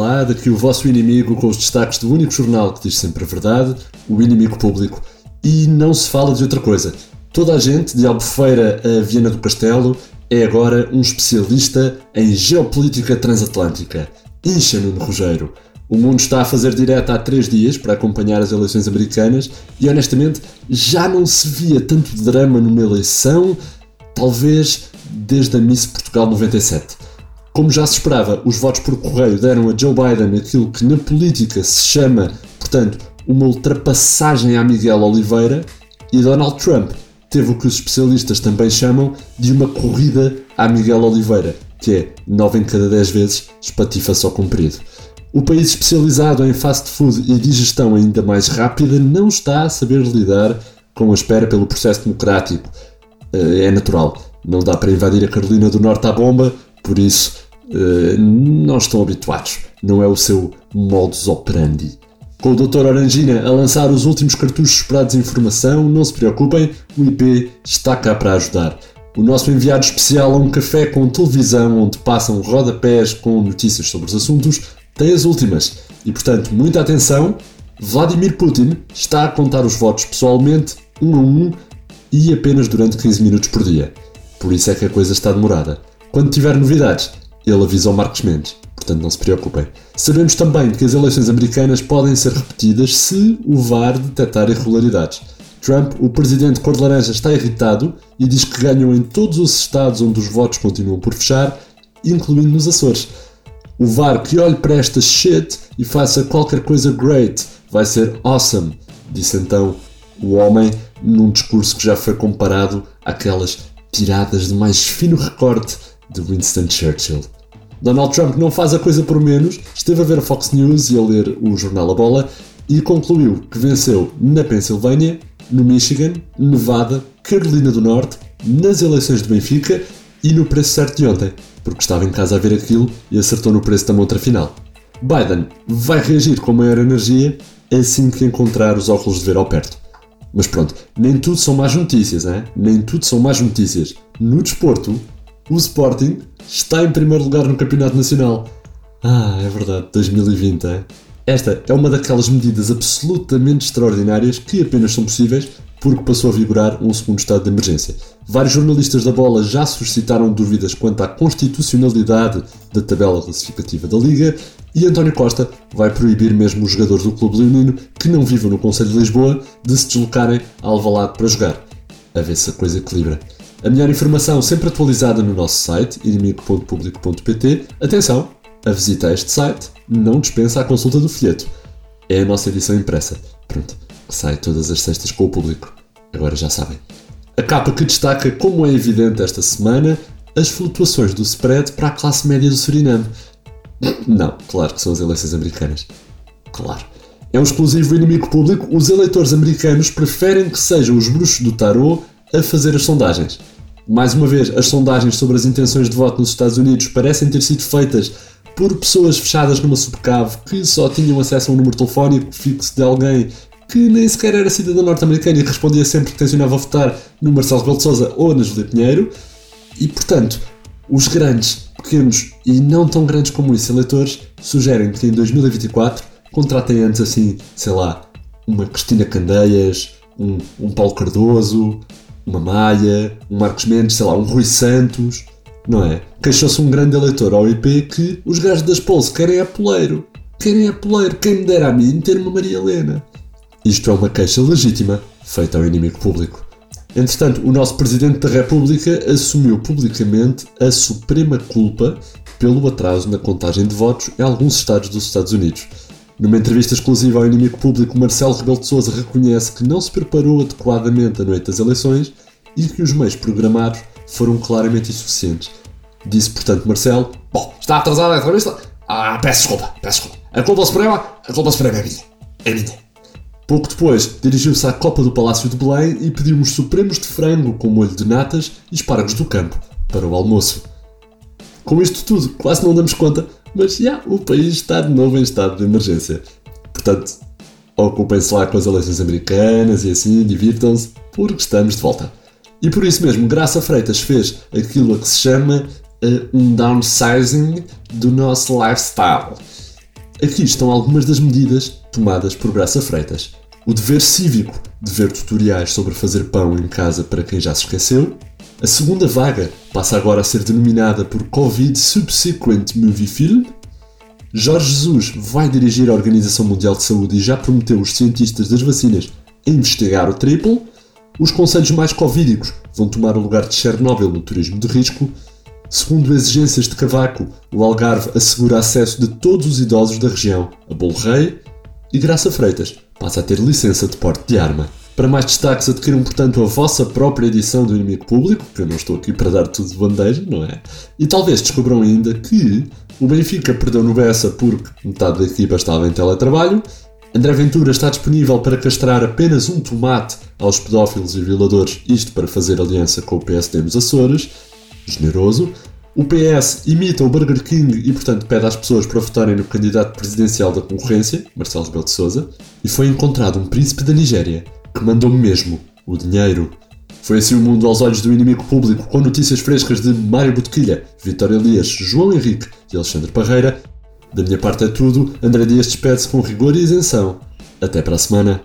Olá, daqui o vosso inimigo com os destaques do único jornal que diz sempre a verdade, o inimigo público. E não se fala de outra coisa. Toda a gente, de Albufeira a Viena do Castelo, é agora um especialista em geopolítica transatlântica. Incha Nuno Rogério. O mundo está a fazer direto há três dias para acompanhar as eleições americanas e honestamente já não se via tanto drama numa eleição, talvez desde a Miss Portugal 97. Como já se esperava, os votos por correio deram a Joe Biden aquilo que na política se chama, portanto, uma ultrapassagem a Miguel Oliveira, e Donald Trump teve o que os especialistas também chamam de uma corrida a Miguel Oliveira, que é 9 em cada 10 vezes espatifa só comprido. O país especializado em fast food e digestão ainda mais rápida não está a saber lidar com a espera pelo processo democrático. Eh, é natural, não dá para invadir a Carolina do Norte à bomba, por isso eh, não estão habituados. Não é o seu modus operandi. Com o Dr. Orangina a lançar os últimos cartuchos esperados de informação, não se preocupem, o IP está cá para ajudar. O nosso enviado especial a um café com televisão onde passam rodapés com notícias sobre os assuntos tem as últimas. E portanto, muita atenção, Vladimir Putin está a contar os votos pessoalmente, um a um, e apenas durante 15 minutos por dia. Por isso é que a coisa está demorada. Quando tiver novidades, ele avisa ao Marcos Mendes. Portanto, não se preocupem. Sabemos também que as eleições americanas podem ser repetidas se o VAR detectar irregularidades. Trump, o presidente cor de laranja, está irritado e diz que ganham em todos os estados onde os votos continuam por fechar, incluindo nos Açores. O VAR que olhe para esta shit e faça qualquer coisa great vai ser awesome, disse então o homem num discurso que já foi comparado àquelas tiradas de mais fino recorte de Winston Churchill. Donald Trump não faz a coisa por menos, esteve a ver a Fox News e a ler o jornal A Bola e concluiu que venceu na Pensilvânia, no Michigan, Nevada, Carolina do Norte, nas eleições de Benfica e no preço certo de ontem, porque estava em casa a ver aquilo e acertou no preço da montra final. Biden vai reagir com maior energia assim que encontrar os óculos de ver ao perto. Mas pronto, nem tudo são más notícias, hein? nem tudo são más notícias. No desporto, o Sporting está em primeiro lugar no Campeonato Nacional. Ah, é verdade, 2020, hein? Esta é uma daquelas medidas absolutamente extraordinárias que apenas são possíveis porque passou a vigorar um segundo estado de emergência. Vários jornalistas da bola já suscitaram dúvidas quanto à constitucionalidade da tabela classificativa da Liga e António Costa vai proibir mesmo os jogadores do clube leonino que não vivam no Conselho de Lisboa de se deslocarem a Alvalade para jogar. A ver se a coisa equilibra. A melhor informação sempre atualizada no nosso site, inimigo.publico.pt. Atenção, a visita a este site não dispensa a consulta do folheto. É a nossa edição impressa. Pronto sai todas as sextas com o público. Agora já sabem. A capa que destaca, como é evidente esta semana, as flutuações do spread para a classe média do Suriname. Não, claro que são as eleições americanas. Claro. É um exclusivo inimigo público. Os eleitores americanos preferem que sejam os bruxos do tarot a fazer as sondagens. Mais uma vez, as sondagens sobre as intenções de voto nos Estados Unidos parecem ter sido feitas por pessoas fechadas numa subcave que só tinham acesso a um número telefónico fixo de alguém que nem sequer era cidadão norte-americano e respondia sempre que tencionava votar no Marcelo Rebelo de Sousa ou na Júlia Pinheiro. E, portanto, os grandes, pequenos e não tão grandes como isso eleitores sugerem que em 2024 contratem antes assim, sei lá, uma Cristina Candeias, um, um Paulo Cardoso, uma Maia, um Marcos Mendes, sei lá, um Rui Santos, não é? Queixou-se um grande eleitor ao IP que os gajos das Polso querem é poleiro. Querem é poleiro. Quem me dera a mim ter uma Maria Helena. Isto é uma queixa legítima feita ao inimigo público. Entretanto, o nosso Presidente da República assumiu publicamente a suprema culpa pelo atraso na contagem de votos em alguns estados dos Estados Unidos. Numa entrevista exclusiva ao inimigo público, Marcelo Rebelo de Sousa reconhece que não se preparou adequadamente a noite das eleições e que os meios programados foram claramente insuficientes. Disse, portanto, Marcelo: Bom, está atrasada a entrevista? Ah, peço desculpa, peço desculpa. A culpa suprema, a culpa suprema é minha. É minha. Pouco depois, dirigiu-se à Copa do Palácio de Belém e pediu uns supremos de frango com molho de natas e espargos do campo para o almoço. Com isto tudo, quase não damos conta, mas já o país está de novo em estado de emergência. Portanto, ocupem-se lá com as eleições americanas e assim, divirtam-se, porque estamos de volta. E por isso mesmo, Graça Freitas fez aquilo a que se chama uh, um downsizing do nosso lifestyle Aqui estão algumas das medidas tomadas por Graça Freitas. O dever cívico de ver tutoriais sobre fazer pão em casa para quem já se esqueceu. A segunda vaga passa agora a ser denominada por Covid Subsequent Movie Film. Jorge Jesus vai dirigir a Organização Mundial de Saúde e já prometeu os cientistas das vacinas a investigar o triple. Os conselhos mais covídicos vão tomar o lugar de Chernobyl no turismo de risco Segundo exigências de Cavaco, o Algarve assegura acesso de todos os idosos da região a Bolo Rei e Graça Freitas passa a ter licença de porte de arma. Para mais destaques, adquiram portanto a vossa própria edição do Inimigo Público, que eu não estou aqui para dar tudo de bandeja, não é? E talvez descubram ainda que o Benfica perdeu no Bessa porque metade da equipa estava em teletrabalho, André Ventura está disponível para castrar apenas um tomate aos pedófilos e violadores, isto para fazer aliança com o PSD nos Açores, generoso. O PS imita o Burger King e, portanto, pede às pessoas para votarem no candidato presidencial da concorrência, Marcelo Rebelo de Sousa, e foi encontrado um príncipe da Nigéria que mandou mesmo o dinheiro. Foi assim o mundo aos olhos do inimigo público, com notícias frescas de Mário Botequilha, Vitória Elias, João Henrique e Alexandre Parreira. Da minha parte é tudo, André Dias despede-se com rigor e isenção. Até para a semana.